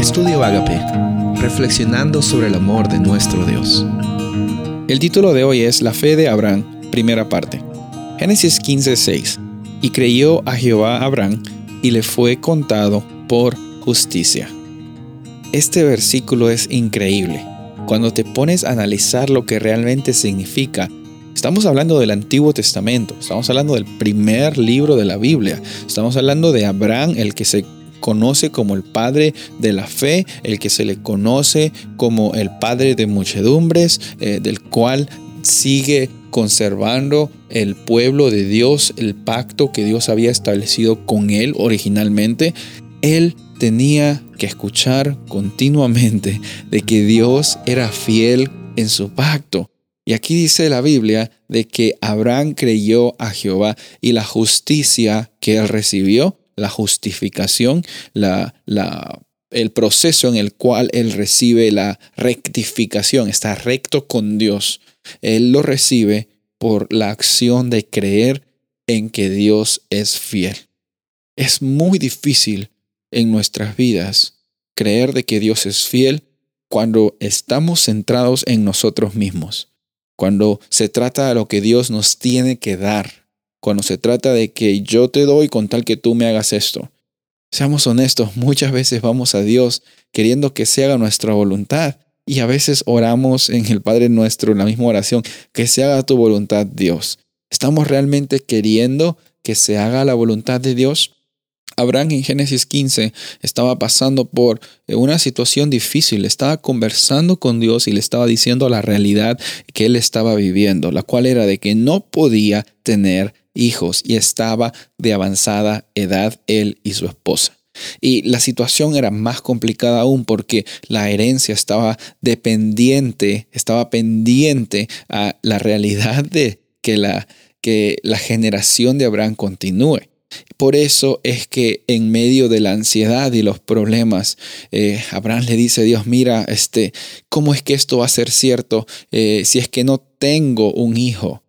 Estudio Agape, reflexionando sobre el amor de nuestro Dios. El título de hoy es La fe de Abraham, primera parte. Génesis 15:6. Y creyó a Jehová Abraham y le fue contado por justicia. Este versículo es increíble. Cuando te pones a analizar lo que realmente significa, Estamos hablando del Antiguo Testamento, estamos hablando del primer libro de la Biblia, estamos hablando de Abraham, el que se conoce como el padre de la fe, el que se le conoce como el padre de muchedumbres, eh, del cual sigue conservando el pueblo de Dios, el pacto que Dios había establecido con él originalmente. Él tenía que escuchar continuamente de que Dios era fiel en su pacto. Y aquí dice la Biblia de que Abraham creyó a Jehová y la justicia que él recibió la justificación, la, la, el proceso en el cual Él recibe la rectificación, está recto con Dios. Él lo recibe por la acción de creer en que Dios es fiel. Es muy difícil en nuestras vidas creer de que Dios es fiel cuando estamos centrados en nosotros mismos, cuando se trata de lo que Dios nos tiene que dar, cuando se trata de que yo te doy con tal que tú me hagas esto. Seamos honestos, muchas veces vamos a Dios queriendo que se haga nuestra voluntad y a veces oramos en el Padre nuestro, en la misma oración, que se haga tu voluntad, Dios. ¿Estamos realmente queriendo que se haga la voluntad de Dios? Abraham en Génesis 15 estaba pasando por una situación difícil, estaba conversando con Dios y le estaba diciendo la realidad que él estaba viviendo, la cual era de que no podía tener hijos y estaba de avanzada edad él y su esposa. Y la situación era más complicada aún porque la herencia estaba dependiente, estaba pendiente a la realidad de que la, que la generación de Abraham continúe. Por eso es que en medio de la ansiedad y los problemas, eh, Abraham le dice a Dios, mira, este, ¿cómo es que esto va a ser cierto eh, si es que no tengo un hijo?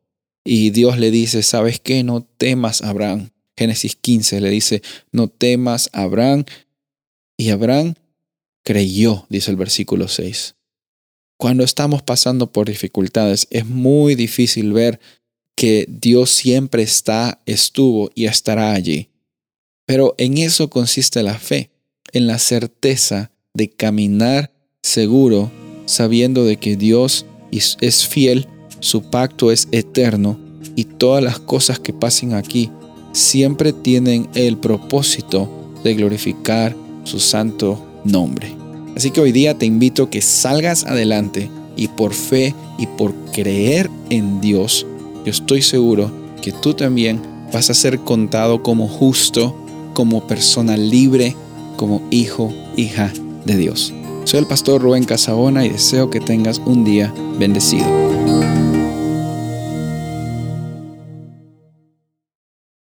Y Dios le dice, ¿sabes qué? No temas, Abraham. Génesis 15 le dice, no temas, Abraham. Y Abraham creyó, dice el versículo 6. Cuando estamos pasando por dificultades, es muy difícil ver que Dios siempre está, estuvo y estará allí. Pero en eso consiste la fe, en la certeza de caminar seguro, sabiendo de que Dios es fiel su pacto es eterno y todas las cosas que pasen aquí siempre tienen el propósito de glorificar su santo nombre. Así que hoy día te invito a que salgas adelante y por fe y por creer en Dios, yo estoy seguro que tú también vas a ser contado como justo, como persona libre, como hijo, hija de Dios. Soy el pastor Rubén Casabona y deseo que tengas un día bendecido.